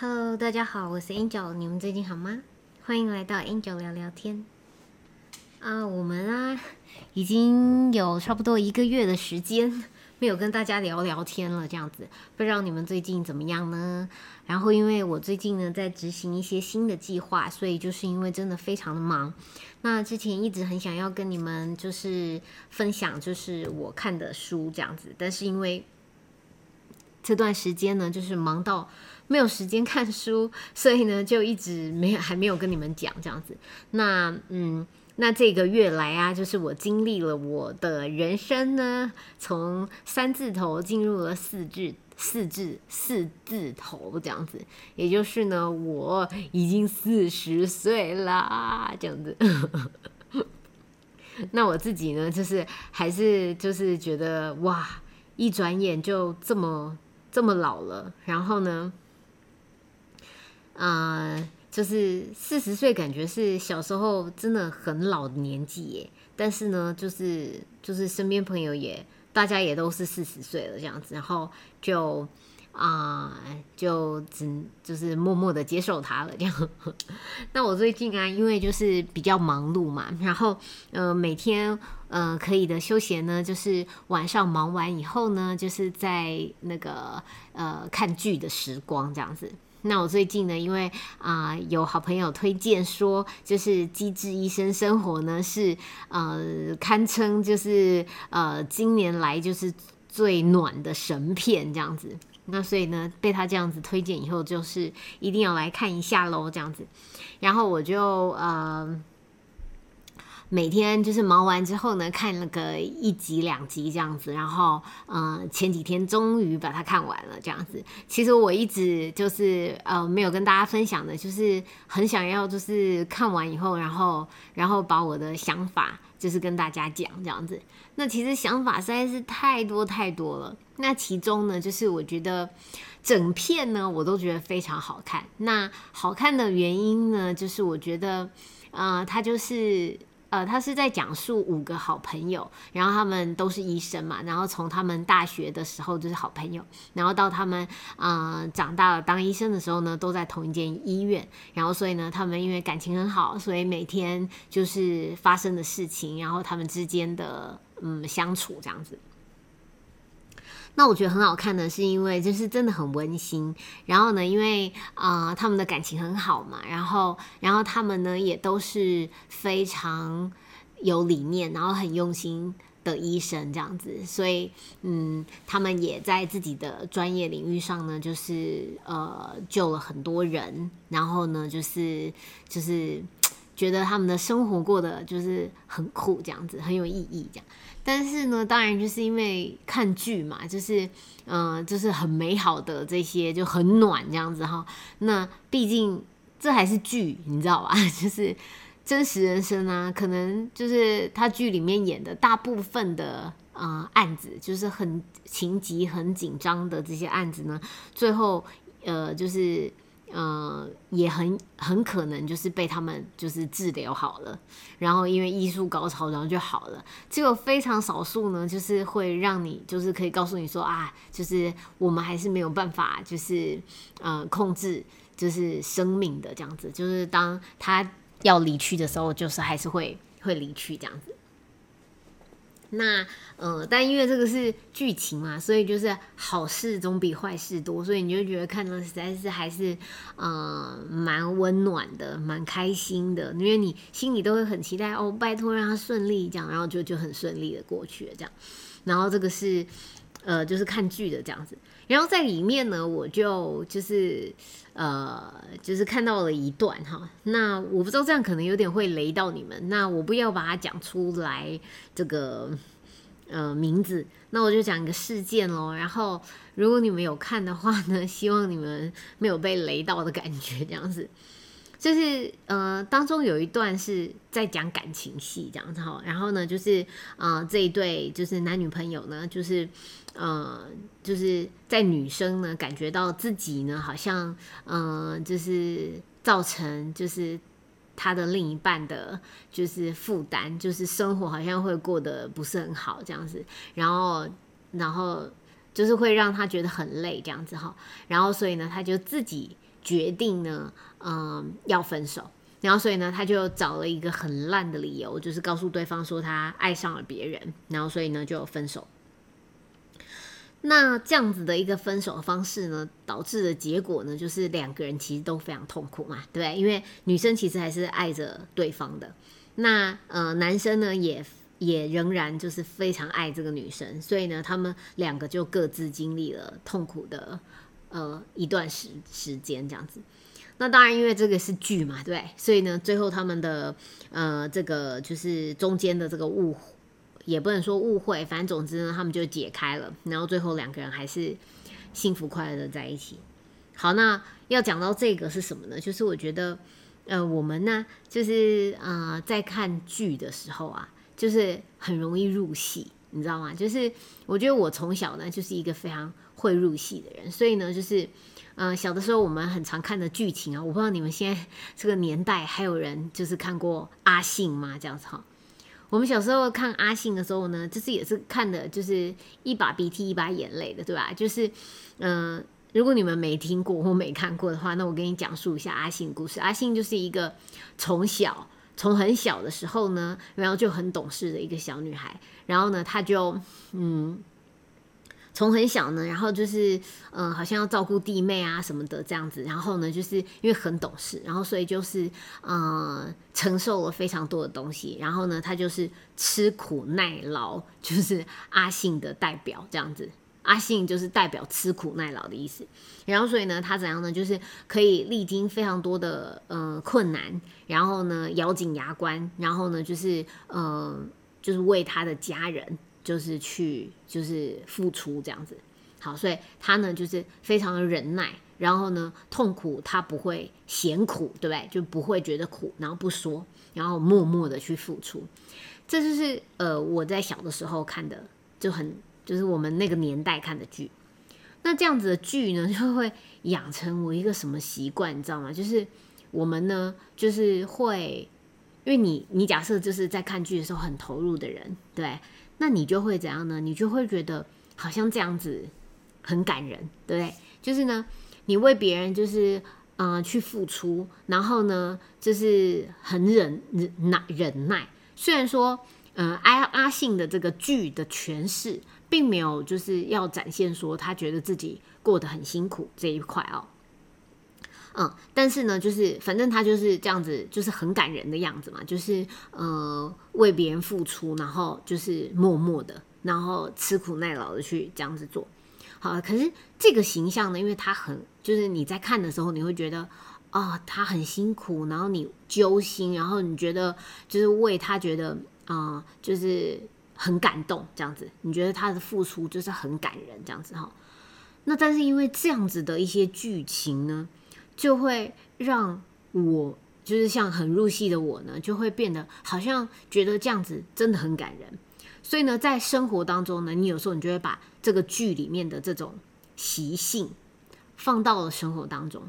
Hello，大家好，我是 Angel，你们最近好吗？欢迎来到 Angel 聊聊天。啊，我们啊，已经有差不多一个月的时间没有跟大家聊聊天了，这样子，不知道你们最近怎么样呢？然后，因为我最近呢在执行一些新的计划，所以就是因为真的非常的忙。那之前一直很想要跟你们就是分享，就是我看的书这样子，但是因为这段时间呢，就是忙到没有时间看书，所以呢就一直没有还没有跟你们讲这样子。那嗯。那这个月来啊，就是我经历了我的人生呢，从三字头进入了四字、四字、四字头这样子，也就是呢，我已经四十岁啦，这样子。那我自己呢，就是还是就是觉得哇，一转眼就这么这么老了，然后呢，啊。就是四十岁，感觉是小时候真的很老的年纪耶。但是呢，就是就是身边朋友也，大家也都是四十岁了这样子，然后就啊，就只就是默默的接受他了这样。那我最近啊，因为就是比较忙碌嘛，然后呃，每天呃可以的休闲呢，就是晚上忙完以后呢，就是在那个呃看剧的时光这样子。那我最近呢，因为啊有好朋友推荐说，就是《机智医生生活》呢是呃堪称就是呃今年来就是最暖的神片这样子。那所以呢，被他这样子推荐以后，就是一定要来看一下喽这样子。然后我就呃。每天就是忙完之后呢，看了个一集两集这样子，然后嗯，前几天终于把它看完了这样子。其实我一直就是呃没有跟大家分享的，就是很想要就是看完以后，然后然后把我的想法就是跟大家讲这样子。那其实想法实在是太多太多了。那其中呢，就是我觉得整片呢我都觉得非常好看。那好看的原因呢，就是我觉得呃它就是。呃，他是在讲述五个好朋友，然后他们都是医生嘛，然后从他们大学的时候就是好朋友，然后到他们呃长大了当医生的时候呢，都在同一间医院，然后所以呢，他们因为感情很好，所以每天就是发生的事情，然后他们之间的嗯相处这样子。那我觉得很好看的是，因为就是真的很温馨。然后呢，因为啊，他们的感情很好嘛，然后，然后他们呢也都是非常有理念，然后很用心的医生这样子。所以，嗯，他们也在自己的专业领域上呢，就是呃救了很多人。然后呢，就是就是 觉得他们的生活过得就是很酷，这样子很有意义，这样。但是呢，当然就是因为看剧嘛，就是，嗯，就是很美好的这些就很暖这样子哈。那毕竟这还是剧，你知道吧？就是真实人生啊，可能就是他剧里面演的大部分的啊案子，就是很情急、很紧张的这些案子呢，最后呃就是。呃，也很很可能就是被他们就是治疗好了，然后因为医术高超，然后就好了。只有非常少数呢，就是会让你就是可以告诉你说啊，就是我们还是没有办法，就是呃控制就是生命的这样子，就是当他要离去的时候，就是还是会会离去这样子。那呃，但因为这个是剧情嘛，所以就是好事总比坏事多，所以你就觉得看的实在是还是呃蛮温暖的，蛮开心的，因为你心里都会很期待哦，拜托让他顺利这样，然后就就很顺利的过去了这样。然后这个是呃，就是看剧的这样子。然后在里面呢，我就就是呃，就是看到了一段哈。那我不知道这样可能有点会雷到你们，那我不要把它讲出来这个呃名字，那我就讲一个事件喽。然后如果你们有看的话呢，希望你们没有被雷到的感觉这样子。就是呃，当中有一段是在讲感情戏这样子哈，然后呢，就是呃这一对就是男女朋友呢，就是呃就是在女生呢感觉到自己呢好像嗯就是造成就是他的另一半的就是负担，就是生活好像会过得不是很好这样子，然后然后就是会让他觉得很累这样子哈，然后所以呢他就自己。决定呢，嗯，要分手。然后所以呢，他就找了一个很烂的理由，就是告诉对方说他爱上了别人。然后所以呢，就分手。那这样子的一个分手的方式呢，导致的结果呢，就是两个人其实都非常痛苦嘛，对不对？因为女生其实还是爱着对方的，那呃，男生呢也也仍然就是非常爱这个女生，所以呢，他们两个就各自经历了痛苦的呃一段时时间这样子。那当然，因为这个是剧嘛，对，所以呢，最后他们的呃这个就是中间的这个误会。也不能说误会，反正总之呢，他们就解开了，然后最后两个人还是幸福快乐的在一起。好，那要讲到这个是什么呢？就是我觉得，呃，我们呢，就是呃，在看剧的时候啊，就是很容易入戏，你知道吗？就是我觉得我从小呢，就是一个非常会入戏的人，所以呢，就是呃，小的时候我们很常看的剧情啊，我不知道你们现在这个年代还有人就是看过阿信吗？这样子哈。我们小时候看阿信的时候呢，就是也是看的，就是一把鼻涕一把眼泪的，对吧？就是，嗯，如果你们没听过或没看过的话，那我给你讲述一下阿信故事。阿信就是一个从小从很小的时候呢，然后就很懂事的一个小女孩，然后呢，她就嗯。从很小呢，然后就是，嗯，好像要照顾弟妹啊什么的这样子，然后呢，就是因为很懂事，然后所以就是，嗯，承受了非常多的东西，然后呢，他就是吃苦耐劳，就是阿信的代表这样子，阿信就是代表吃苦耐劳的意思，然后所以呢，他怎样呢，就是可以历经非常多的呃困难，然后呢，咬紧牙关，然后呢，就是，嗯，就是为他的家人。就是去，就是付出这样子，好，所以他呢就是非常的忍耐，然后呢痛苦他不会嫌苦，对不对？就不会觉得苦，然后不说，然后默默的去付出，这就是呃我在小的时候看的，就很就是我们那个年代看的剧。那这样子的剧呢，就会养成我一个什么习惯，你知道吗？就是我们呢就是会，因为你你假设就是在看剧的时候很投入的人，对。那你就会怎样呢？你就会觉得好像这样子很感人，对不对？就是呢，你为别人就是嗯去付出，然后呢就是很忍忍耐忍耐。虽然说嗯阿阿信的这个剧的诠释，并没有就是要展现说他觉得自己过得很辛苦这一块哦。嗯，但是呢，就是反正他就是这样子，就是很感人的样子嘛，就是呃为别人付出，然后就是默默的，然后吃苦耐劳的去这样子做。好，可是这个形象呢，因为他很，就是你在看的时候，你会觉得啊，他很辛苦，然后你揪心，然后你觉得就是为他觉得啊，就是很感动这样子，你觉得他的付出就是很感人这样子哈。那但是因为这样子的一些剧情呢。就会让我就是像很入戏的我呢，就会变得好像觉得这样子真的很感人。所以呢，在生活当中呢，你有时候你就会把这个剧里面的这种习性放到了生活当中。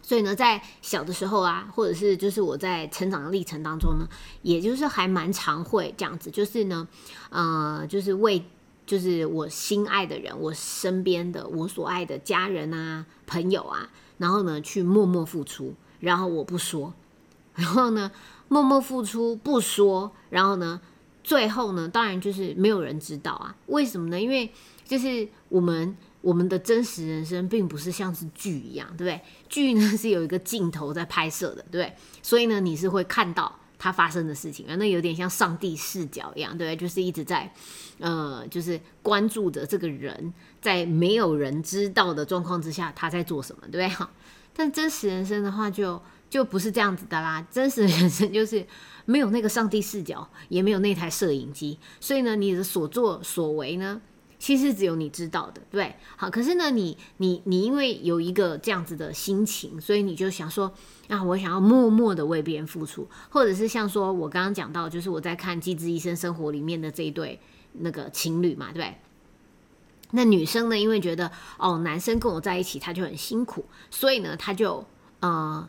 所以呢，在小的时候啊，或者是就是我在成长的历程当中呢，也就是还蛮常会这样子，就是呢，呃，就是为。就是我心爱的人，我身边的我所爱的家人啊、朋友啊，然后呢去默默付出，然后我不说，然后呢默默付出不说，然后呢最后呢当然就是没有人知道啊，为什么呢？因为就是我们我们的真实人生并不是像是剧一样，对不对？剧呢是有一个镜头在拍摄的，对不对？所以呢你是会看到。他发生的事情啊，那有点像上帝视角一样，对就是一直在，呃，就是关注着这个人，在没有人知道的状况之下，他在做什么，对不对？哈，但真实人生的话，就就不是这样子的啦。真实人生就是没有那个上帝视角，也没有那台摄影机，所以呢，你的所作所为呢？其实只有你知道的，对，好，可是呢，你你你因为有一个这样子的心情，所以你就想说，啊，我想要默默的为别人付出，或者是像说我刚刚讲到，就是我在看《机智医生生活》里面的这一对那个情侣嘛，对。那女生呢，因为觉得哦，男生跟我在一起他就很辛苦，所以呢，他就呃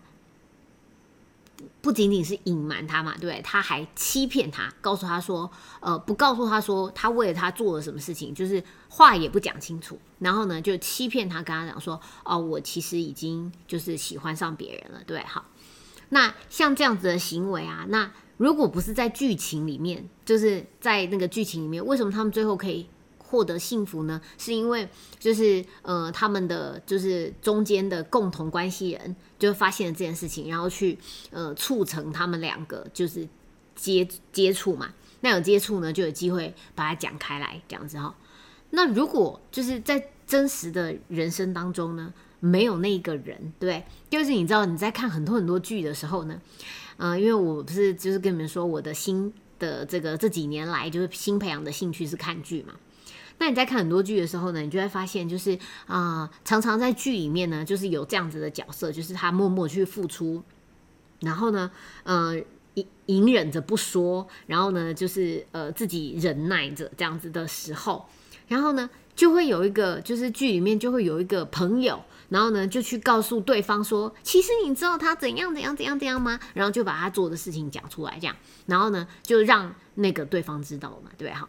不仅仅是隐瞒他嘛，对不对？他还欺骗他，告诉他说，呃，不告诉他说他为了他做了什么事情，就是话也不讲清楚，然后呢就欺骗他，跟他讲说，哦，我其实已经就是喜欢上别人了，对，好。那像这样子的行为啊，那如果不是在剧情里面，就是在那个剧情里面，为什么他们最后可以？获得幸福呢，是因为就是呃，他们的就是中间的共同关系人就发现了这件事情，然后去呃促成他们两个就是接接触嘛。那有接触呢，就有机会把它讲开来这样子哈。那如果就是在真实的人生当中呢，没有那个人，对，就是你知道你在看很多很多剧的时候呢，呃，因为我不是就是跟你们说我的新的这个这几年来就是新培养的兴趣是看剧嘛。那你在看很多剧的时候呢，你就会发现，就是啊，常常在剧里面呢，就是有这样子的角色，就是他默默去付出，然后呢，呃，隐隐忍着不说，然后呢，就是呃自己忍耐着这样子的时候，然后呢，就会有一个，就是剧里面就会有一个朋友，然后呢，就去告诉对方说，其实你知道他怎样怎样怎样怎样吗？然后就把他做的事情讲出来，这样，然后呢，就让那个对方知道嘛，对不对？好。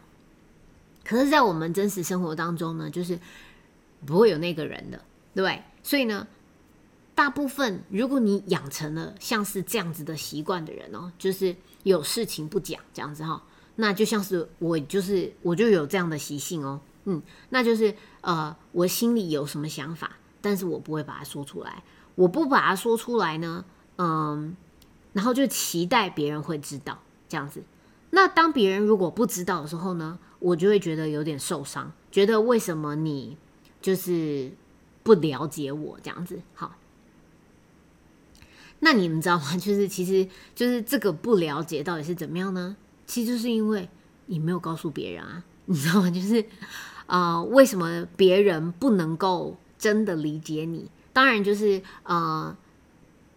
可是，在我们真实生活当中呢，就是不会有那个人的，对？所以呢，大部分如果你养成了像是这样子的习惯的人哦，就是有事情不讲这样子哈，那就像是我，就是我就有这样的习性哦，嗯，那就是呃，我心里有什么想法，但是我不会把它说出来，我不把它说出来呢，嗯，然后就期待别人会知道这样子。那当别人如果不知道的时候呢？我就会觉得有点受伤，觉得为什么你就是不了解我这样子？好，那你们知道吗？就是其实就是这个不了解到底是怎么样呢？其实就是因为你没有告诉别人啊，你知道吗？就是啊，为什么别人不能够真的理解你？当然就是呃，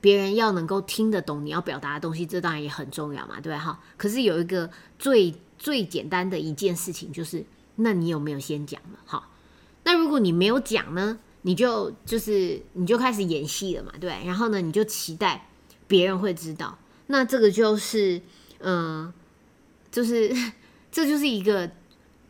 别人要能够听得懂你要表达的东西，这当然也很重要嘛，对吧？哈，可是有一个最。最简单的一件事情就是，那你有没有先讲了？好，那如果你没有讲呢，你就就是你就开始演戏了嘛，对然后呢，你就期待别人会知道，那这个就是嗯，就是 这就是一个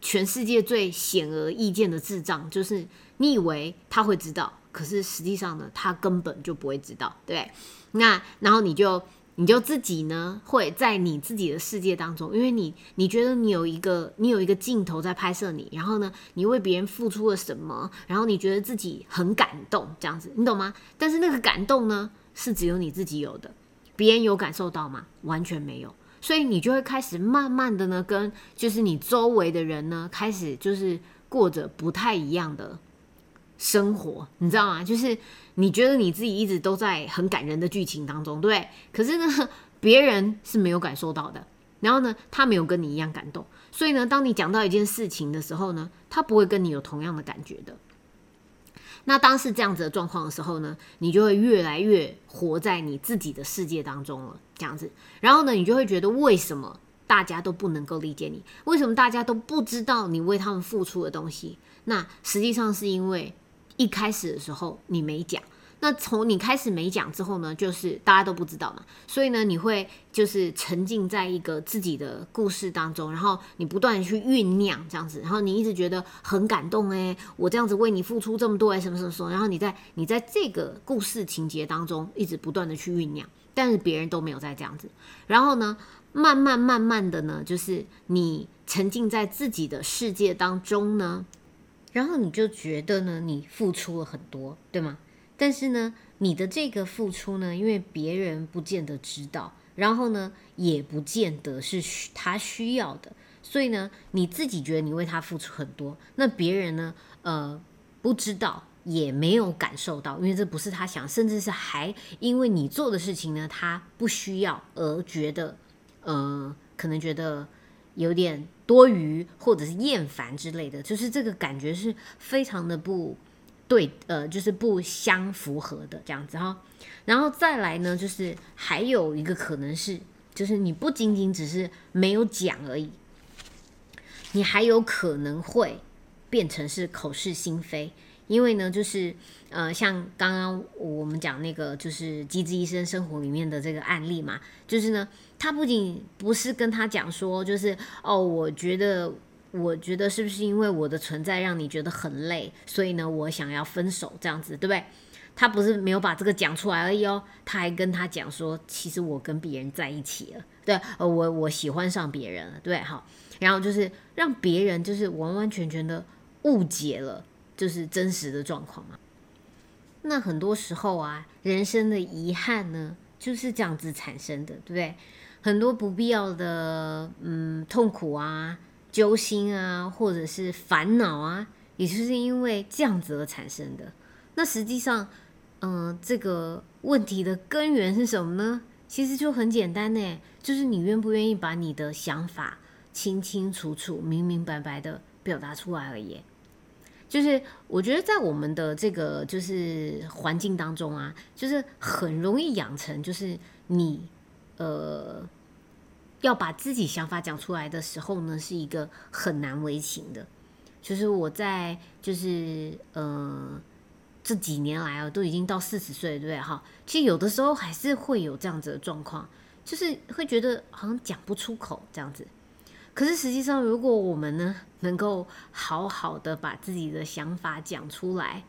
全世界最显而易见的智障，就是你以为他会知道，可是实际上呢，他根本就不会知道，对那然后你就。你就自己呢，会在你自己的世界当中，因为你你觉得你有一个你有一个镜头在拍摄你，然后呢，你为别人付出了什么，然后你觉得自己很感动，这样子，你懂吗？但是那个感动呢，是只有你自己有的，别人有感受到吗？完全没有，所以你就会开始慢慢的呢，跟就是你周围的人呢，开始就是过着不太一样的。生活，你知道吗？就是你觉得你自己一直都在很感人的剧情当中，对？可是呢，别人是没有感受到的。然后呢，他没有跟你一样感动。所以呢，当你讲到一件事情的时候呢，他不会跟你有同样的感觉的。那当是这样子的状况的时候呢，你就会越来越活在你自己的世界当中了，这样子。然后呢，你就会觉得为什么大家都不能够理解你？为什么大家都不知道你为他们付出的东西？那实际上是因为。一开始的时候你没讲，那从你开始没讲之后呢，就是大家都不知道嘛，所以呢，你会就是沉浸在一个自己的故事当中，然后你不断的去酝酿这样子，然后你一直觉得很感动诶，我这样子为你付出这么多诶，什么什么什么，然后你在你在这个故事情节当中一直不断的去酝酿，但是别人都没有在这样子，然后呢，慢慢慢慢的呢，就是你沉浸在自己的世界当中呢。然后你就觉得呢，你付出了很多，对吗？但是呢，你的这个付出呢，因为别人不见得知道，然后呢，也不见得是他需要的，所以呢，你自己觉得你为他付出很多，那别人呢，呃，不知道，也没有感受到，因为这不是他想，甚至是还因为你做的事情呢，他不需要而觉得，呃，可能觉得。有点多余，或者是厌烦之类的，就是这个感觉是非常的不对，呃，就是不相符合的这样子哈。然后再来呢，就是还有一个可能是，就是你不仅仅只是没有讲而已，你还有可能会变成是口是心非，因为呢，就是呃，像刚刚我们讲那个就是《机智医生生活》里面的这个案例嘛，就是呢，他不仅不是跟他讲说，就是哦，我觉得，我觉得是不是因为我的存在让你觉得很累，所以呢，我想要分手这样子，对不对？他不是没有把这个讲出来而已哦，他还跟他讲说，其实我跟别人在一起了，对，我我喜欢上别人了，对，好，然后就是让别人就是完完全全的误解了，就是真实的状况嘛。那很多时候啊，人生的遗憾呢，就是这样子产生的，对不对？很多不必要的嗯痛苦啊、揪心啊，或者是烦恼啊，也就是因为这样子而产生的。那实际上。嗯，这个问题的根源是什么呢？其实就很简单呢，就是你愿不愿意把你的想法清清楚楚、明明白白的表达出来而已。就是我觉得在我们的这个就是环境当中啊，就是很容易养成，就是你呃要把自己想法讲出来的时候呢，是一个很难为情的。就是我在就是呃。这几年来啊，都已经到四十岁，对不对？哈，其实有的时候还是会有这样子的状况，就是会觉得好像讲不出口这样子。可是实际上，如果我们呢，能够好好的把自己的想法讲出来，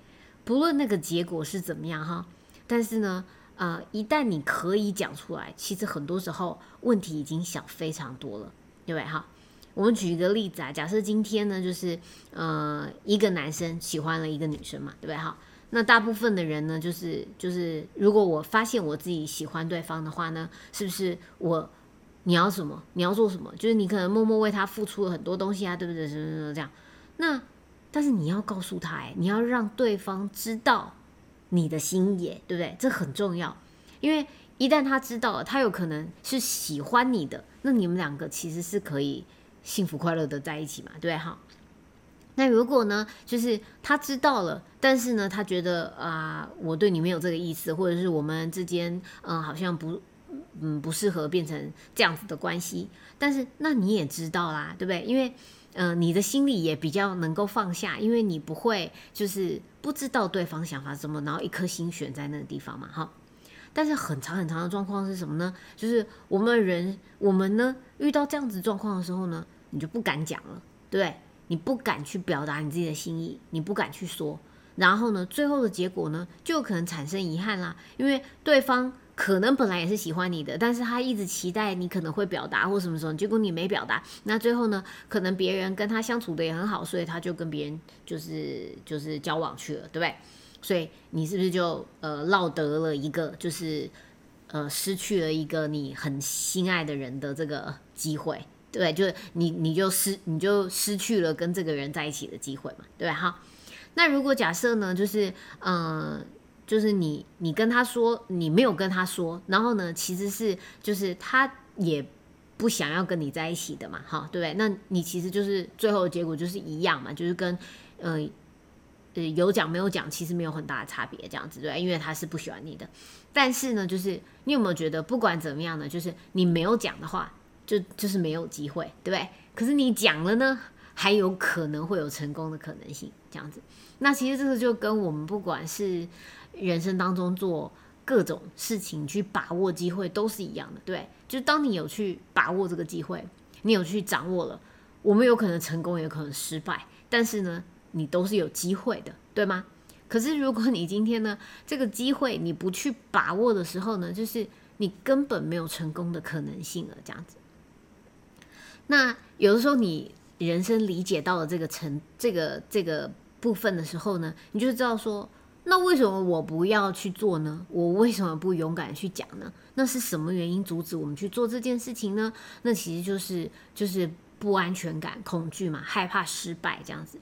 不论那个结果是怎么样哈，但是呢，呃，一旦你可以讲出来，其实很多时候问题已经小非常多了，对不对？哈，我们举一个例子啊，假设今天呢，就是呃，一个男生喜欢了一个女生嘛，对不对？哈。那大部分的人呢，就是就是，如果我发现我自己喜欢对方的话呢，是不是我你要什么，你要做什么，就是你可能默默为他付出了很多东西啊，对不对？什么什么这样。那但是你要告诉他，哎，你要让对方知道你的心也，对不对？这很重要，因为一旦他知道了，他有可能是喜欢你的，那你们两个其实是可以幸福快乐的在一起嘛，对不对？哈。那如果呢，就是他知道了，但是呢，他觉得啊，我对你没有这个意思，或者是我们之间，嗯，好像不，嗯，不适合变成这样子的关系。但是那你也知道啦，对不对？因为，嗯，你的心里也比较能够放下，因为你不会就是不知道对方想法什么，然后一颗心悬在那个地方嘛，哈。但是很长很长的状况是什么呢？就是我们人，我们呢遇到这样子状况的时候呢，你就不敢讲了，对不对？你不敢去表达你自己的心意，你不敢去说，然后呢，最后的结果呢，就可能产生遗憾啦。因为对方可能本来也是喜欢你的，但是他一直期待你可能会表达或什么时候，结果你没表达，那最后呢，可能别人跟他相处的也很好，所以他就跟别人就是就是交往去了，对不对？所以你是不是就呃落得了一个就是呃失去了一个你很心爱的人的这个机会？对，就是你，你就失，你就失去了跟这个人在一起的机会嘛，对吧？哈，那如果假设呢，就是，嗯，就是你，你跟他说，你没有跟他说，然后呢，其实是，就是他也不想要跟你在一起的嘛，哈，对不对？那你其实就是最后的结果就是一样嘛，就是跟，嗯，呃，有讲没有讲，其实没有很大的差别，这样子对，因为他是不喜欢你的。但是呢，就是你有没有觉得，不管怎么样呢，就是你没有讲的话。就就是没有机会，对不对？可是你讲了呢，还有可能会有成功的可能性，这样子。那其实这个就跟我们不管是人生当中做各种事情去把握机会都是一样的，对。就当你有去把握这个机会，你有去掌握了，我们有可能成功，也可能失败，但是呢，你都是有机会的，对吗？可是如果你今天呢，这个机会你不去把握的时候呢，就是你根本没有成功的可能性了，这样子。那有的时候，你人生理解到了这个层、这个这个部分的时候呢，你就知道说，那为什么我不要去做呢？我为什么不勇敢去讲呢？那是什么原因阻止我们去做这件事情呢？那其实就是就是不安全感、恐惧嘛，害怕失败这样子。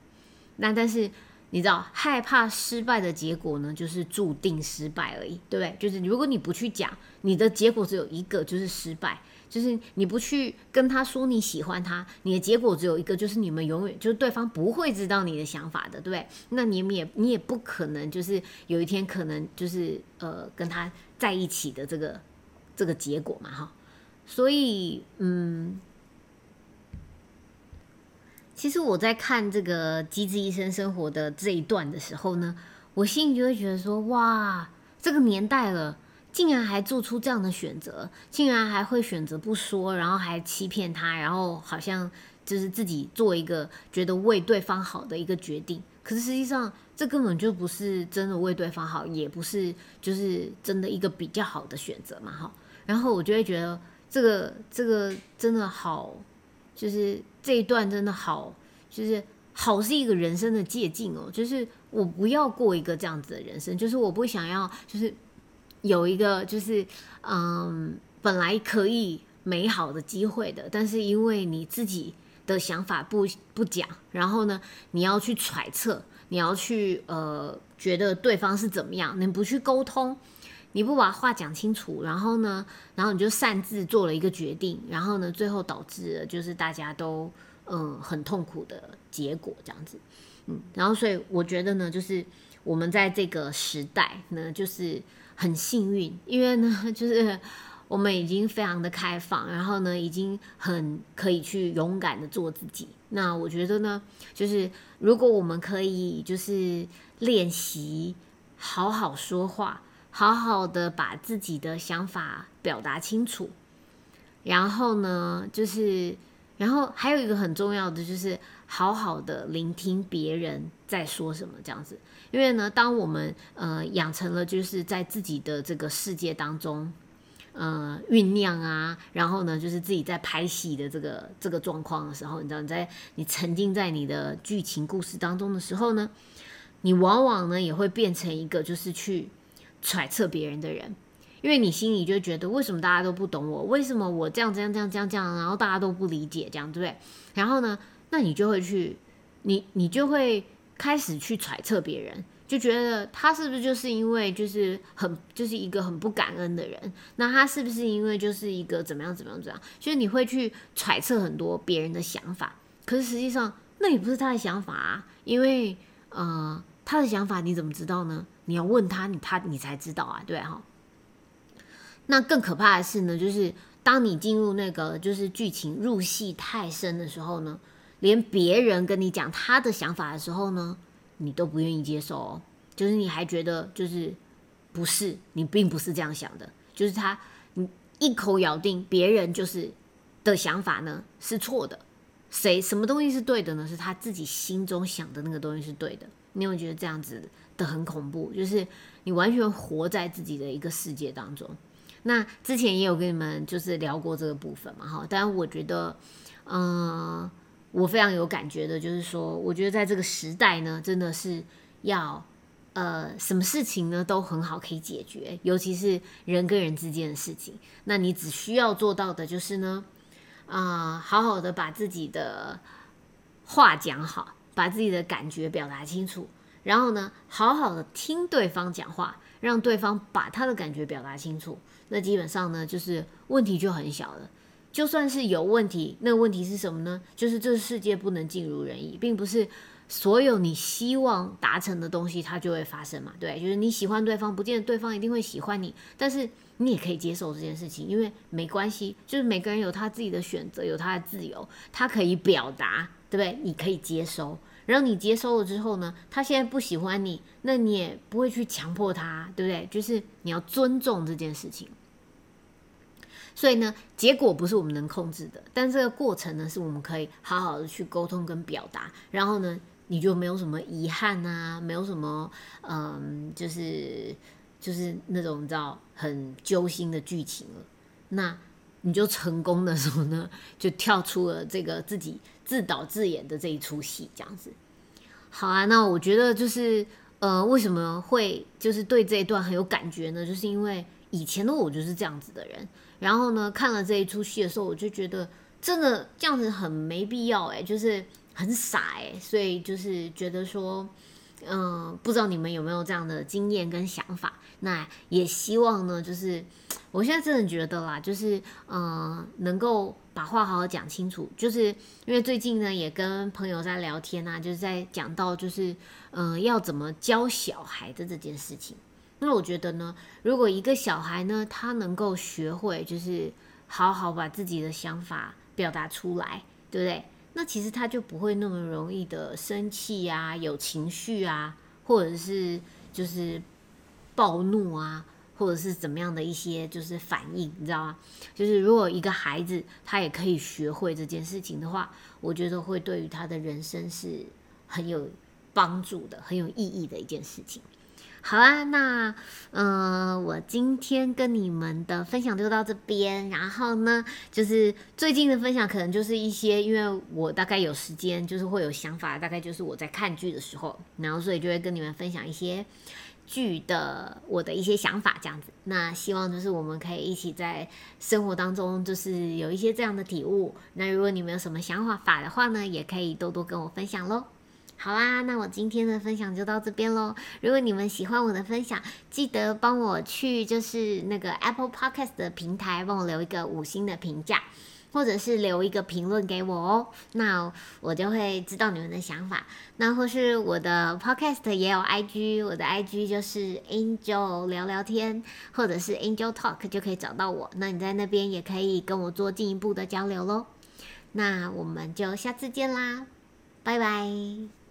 那但是你知道，害怕失败的结果呢，就是注定失败而已，对不对？就是如果你不去讲，你的结果只有一个，就是失败。就是你不去跟他说你喜欢他，你的结果只有一个，就是你们永远就是对方不会知道你的想法的，对不对？那你们也你也不可能就是有一天可能就是呃跟他在一起的这个这个结果嘛，哈。所以嗯，其实我在看这个《机智医生生活》的这一段的时候呢，我心里就会觉得说，哇，这个年代了，竟然还做出这样的选择，竟然还会选择不说，然后还欺骗他，然后好像就是自己做一个觉得为对方好的一个决定。可是实际上，这根本就不是真的为对方好，也不是就是真的一个比较好的选择嘛，哈。然后我就会觉得这个这个真的好，就是这一段真的好，就是好是一个人生的借鉴哦。就是我不要过一个这样子的人生，就是我不想要，就是有一个就是嗯，本来可以美好的机会的，但是因为你自己。的想法不不讲，然后呢，你要去揣测，你要去呃觉得对方是怎么样，你不去沟通，你不把话讲清楚，然后呢，然后你就擅自做了一个决定，然后呢，最后导致了就是大家都嗯很痛苦的结果这样子，嗯，然后所以我觉得呢，就是我们在这个时代呢，就是很幸运，因为呢，就是。我们已经非常的开放，然后呢，已经很可以去勇敢的做自己。那我觉得呢，就是如果我们可以就是练习好好说话，好好的把自己的想法表达清楚，然后呢，就是然后还有一个很重要的就是好好的聆听别人在说什么这样子。因为呢，当我们呃养成了就是在自己的这个世界当中。呃，酝酿啊，然后呢，就是自己在拍戏的这个这个状况的时候，你知道，你在你沉浸在你的剧情故事当中的时候呢，你往往呢也会变成一个就是去揣测别人的人，因为你心里就觉得为什么大家都不懂我，为什么我这样这样这样这样这样，然后大家都不理解，这样对不对？然后呢，那你就会去，你你就会开始去揣测别人。就觉得他是不是就是因为就是很就是一个很不感恩的人？那他是不是因为就是一个怎么样怎么样怎样？就是你会去揣测很多别人的想法，可是实际上那也不是他的想法啊，因为呃他的想法你怎么知道呢？你要问他，你他你才知道啊，对哈。那更可怕的是呢，就是当你进入那个就是剧情入戏太深的时候呢，连别人跟你讲他的想法的时候呢。你都不愿意接受哦，就是你还觉得就是不是你并不是这样想的，就是他你一口咬定别人就是的想法呢是错的，谁什么东西是对的呢？是他自己心中想的那个东西是对的。你有觉得这样子的很恐怖？就是你完全活在自己的一个世界当中。那之前也有跟你们就是聊过这个部分嘛，哈，但我觉得，嗯。我非常有感觉的，就是说，我觉得在这个时代呢，真的是要，呃，什么事情呢都很好可以解决，尤其是人跟人之间的事情。那你只需要做到的就是呢，啊，好好的把自己的话讲好，把自己的感觉表达清楚，然后呢，好好的听对方讲话，让对方把他的感觉表达清楚，那基本上呢，就是问题就很小了。就算是有问题，那个问题是什么呢？就是这世界不能尽如人意，并不是所有你希望达成的东西它就会发生嘛？对，就是你喜欢对方，不见得对方一定会喜欢你，但是你也可以接受这件事情，因为没关系，就是每个人有他自己的选择，有他的自由，他可以表达，对不对？你可以接收，然后你接收了之后呢，他现在不喜欢你，那你也不会去强迫他，对不对？就是你要尊重这件事情。所以呢，结果不是我们能控制的，但这个过程呢，是我们可以好好的去沟通跟表达，然后呢，你就没有什么遗憾啊，没有什么嗯，就是就是那种你知道很揪心的剧情了。那你就成功的时候呢，就跳出了这个自己自导自演的这一出戏，这样子。好啊，那我觉得就是呃，为什么会就是对这一段很有感觉呢？就是因为以前的我就是这样子的人。然后呢，看了这一出戏的时候，我就觉得真的这样子很没必要哎，就是很傻哎，所以就是觉得说，嗯，不知道你们有没有这样的经验跟想法？那也希望呢，就是我现在真的觉得啦，就是嗯，能够把话好好讲清楚，就是因为最近呢，也跟朋友在聊天啊，就是在讲到就是嗯，要怎么教小孩的这件事情。那我觉得呢，如果一个小孩呢，他能够学会，就是好好把自己的想法表达出来，对不对？那其实他就不会那么容易的生气啊，有情绪啊，或者是就是暴怒啊，或者是怎么样的一些就是反应，你知道吗？就是如果一个孩子他也可以学会这件事情的话，我觉得会对于他的人生是很有帮助的，很有意义的一件事情。好啊，那嗯，我今天跟你们的分享就到这边。然后呢，就是最近的分享可能就是一些，因为我大概有时间，就是会有想法，大概就是我在看剧的时候，然后所以就会跟你们分享一些剧的我的一些想法这样子。那希望就是我们可以一起在生活当中，就是有一些这样的体悟。那如果你们有什么想法法的话呢，也可以多多跟我分享喽。好啦，那我今天的分享就到这边喽。如果你们喜欢我的分享，记得帮我去就是那个 Apple Podcast 的平台帮我留一个五星的评价，或者是留一个评论给我哦。那我就会知道你们的想法。那或是我的 Podcast 也有 IG，我的 IG 就是 Angel 聊聊天，或者是 Angel Talk 就可以找到我。那你在那边也可以跟我做进一步的交流喽。那我们就下次见啦，拜拜。